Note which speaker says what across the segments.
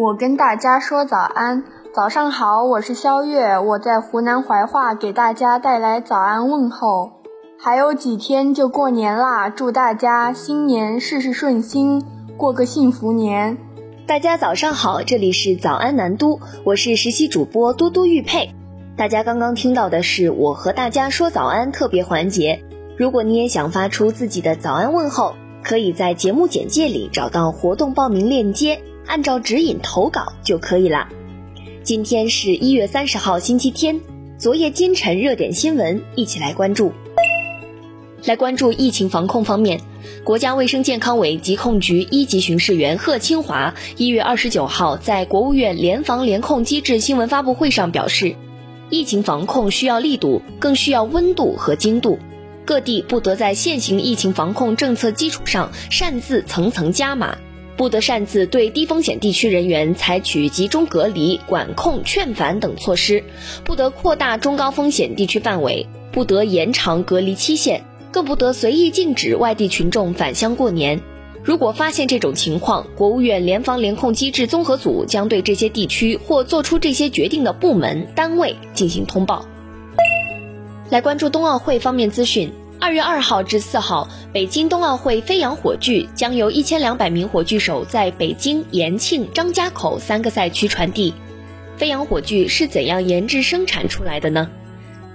Speaker 1: 我跟大家说早安，早上好，我是肖月，我在湖南怀化给大家带来早安问候。还有几天就过年啦，祝大家新年事事顺心，过个幸福年。
Speaker 2: 大家早上好，这里是早安南都，我是实习主播嘟嘟玉佩。大家刚刚听到的是我和大家说早安特别环节。如果你也想发出自己的早安问候，可以在节目简介里找到活动报名链接。按照指引投稿就可以了。今天是一月三十号，星期天。昨夜今晨热点新闻，一起来关注。来关注疫情防控方面，国家卫生健康委疾控局一级巡视员贺清华一月二十九号在国务院联防联控机制新闻发布会上表示，疫情防控需要力度，更需要温度和精度。各地不得在现行疫情防控政策基础上擅自层层加码。不得擅自对低风险地区人员采取集中隔离、管控、劝返等措施，不得扩大中高风险地区范围，不得延长隔离期限，更不得随意禁止外地群众返乡过年。如果发现这种情况，国务院联防联控机制综合组将对这些地区或做出这些决定的部门单位进行通报。来关注冬奥会方面资讯。二月二号至四号，北京冬奥会飞扬火炬将由一千两百名火炬手在北京、延庆、张家口三个赛区传递。飞扬火炬是怎样研制生产出来的呢？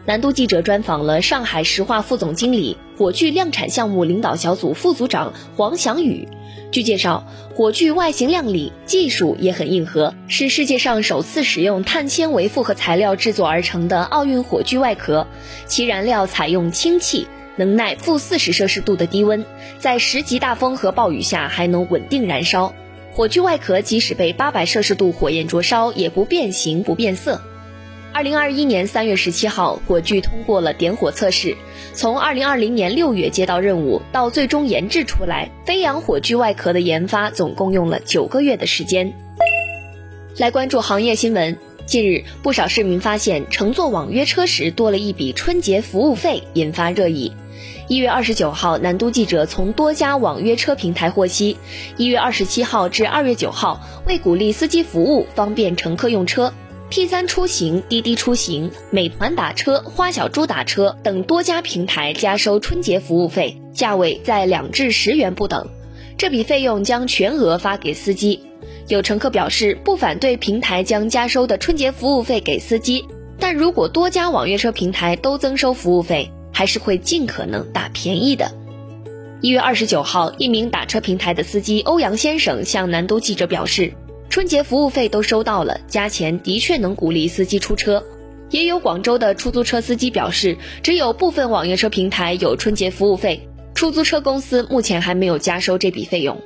Speaker 2: 南都记者专访了上海石化副总经理、火炬量产项目领导小组副组长黄祥宇。据介绍，火炬外形靓丽，技术也很硬核，是世界上首次使用碳纤维复合材料制作而成的奥运火炬外壳，其燃料采用氢气。能耐负四十摄氏度的低温，在十级大风和暴雨下还能稳定燃烧。火炬外壳即使被八百摄氏度火焰灼烧，也不变形不变色。二零二一年三月十七号，火炬通过了点火测试。从二零二零年六月接到任务到最终研制出来，飞扬火炬外壳的研发总共用了九个月的时间。来关注行业新闻。近日，不少市民发现乘坐网约车时多了一笔春节服务费，引发热议。一月二十九号，南都记者从多家网约车平台获悉，一月二十七号至二月九号，为鼓励司机服务、方便乘客用车，T 三出行、滴滴出行、美团打车、花小猪打车等多家平台加收春节服务费，价位在两至十元不等。这笔费用将全额发给司机。有乘客表示不反对平台将加收的春节服务费给司机，但如果多家网约车平台都增收服务费。还是会尽可能打便宜的。一月二十九号，一名打车平台的司机欧阳先生向南都记者表示，春节服务费都收到了，加钱的确能鼓励司机出车。也有广州的出租车司机表示，只有部分网约车平台有春节服务费，出租车公司目前还没有加收这笔费用。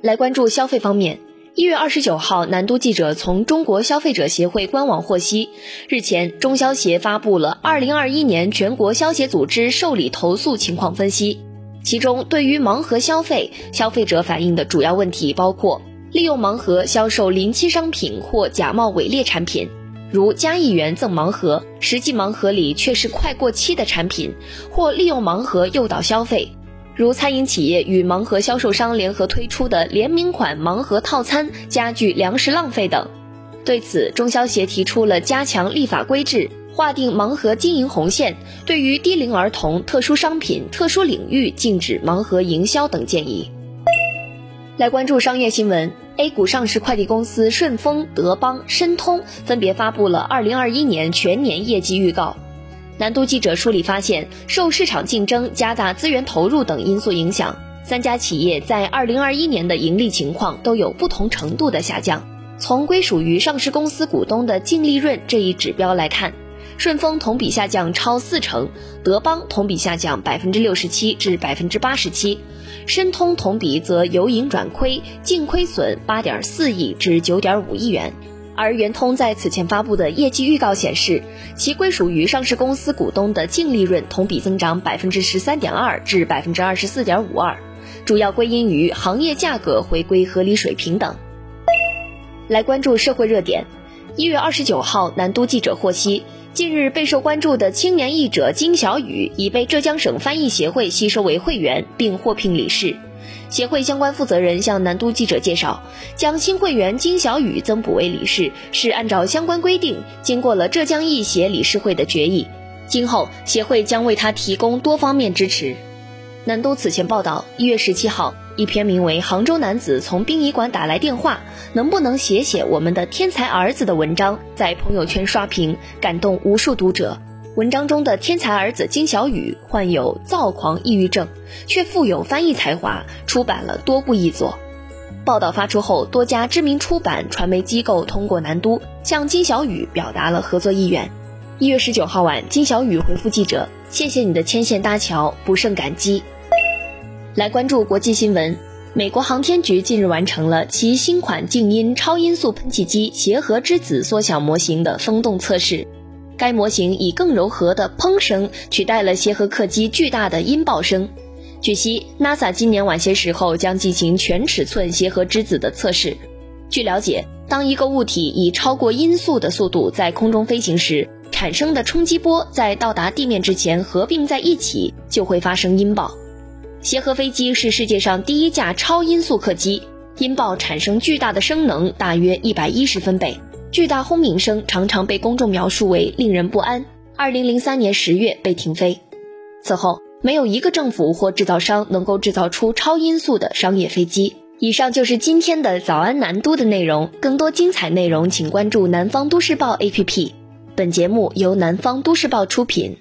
Speaker 2: 来关注消费方面。一月二十九号，南都记者从中国消费者协会官网获悉，日前中消协发布了二零二一年全国消协组织受理投诉情况分析。其中，对于盲盒消费，消费者反映的主要问题包括利用盲盒销售临期商品或假冒伪劣产品，如加一元赠盲盒，实际盲盒里却是快过期的产品，或利用盲盒诱导消费。如餐饮企业与盲盒销售商联合推出的联名款盲盒套餐，加剧粮食浪费等。对此，中消协提出了加强立法规制、划定盲盒经营红线，对于低龄儿童、特殊商品、特殊领域禁止盲盒营销等建议。来关注商业新闻，A 股上市快递公司顺丰、德邦、申通分别发布了二零二一年全年业绩预告。南都记者梳理发现，受市场竞争、加大资源投入等因素影响，三家企业在二零二一年的盈利情况都有不同程度的下降。从归属于上市公司股东的净利润这一指标来看，顺丰同比下降超四成，德邦同比下降百分之六十七至百分之八十七，申通同比则由盈转亏，净亏损八点四亿至九点五亿元。而圆通在此前发布的业绩预告显示，其归属于上市公司股东的净利润同比增长百分之十三点二至百分之二十四点五二，主要归因于行业价格回归合理水平等。来关注社会热点，一月二十九号，南都记者获悉，近日备受关注的青年译者金小雨已被浙江省翻译协会吸收为会员，并获聘理事。协会相关负责人向南都记者介绍，将新会员金小雨增补为理事，是按照相关规定，经过了浙江艺协理事会的决议。今后协会将为他提供多方面支持。南都此前报道，一月十七号，一篇名为《杭州男子从殡仪馆打来电话，能不能写写我们的天才儿子》的文章在朋友圈刷屏，感动无数读者。文章中的天才儿子金小雨患有躁狂抑郁症，却富有翻译才华，出版了多部译作。报道发出后，多家知名出版传媒机构通过南都向金小雨表达了合作意愿。一月十九号晚，金小雨回复记者：“谢谢你的牵线搭桥，不胜感激。”来关注国际新闻，美国航天局近日完成了其新款静音超音速喷气机协和之子缩小模型的风洞测试。该模型以更柔和的砰声取代了协和客机巨大的音爆声。据悉，NASA 今年晚些时候将进行全尺寸协和之子的测试。据了解，当一个物体以超过音速的速度在空中飞行时，产生的冲击波在到达地面之前合并在一起，就会发生音爆。协和飞机是世界上第一架超音速客机，音爆产生巨大的声能，大约一百一十分贝。巨大轰鸣声常常被公众描述为令人不安。二零零三年十月被停飞，此后没有一个政府或制造商能够制造出超音速的商业飞机。以上就是今天的早安南都的内容，更多精彩内容请关注南方都市报 APP。本节目由南方都市报出品。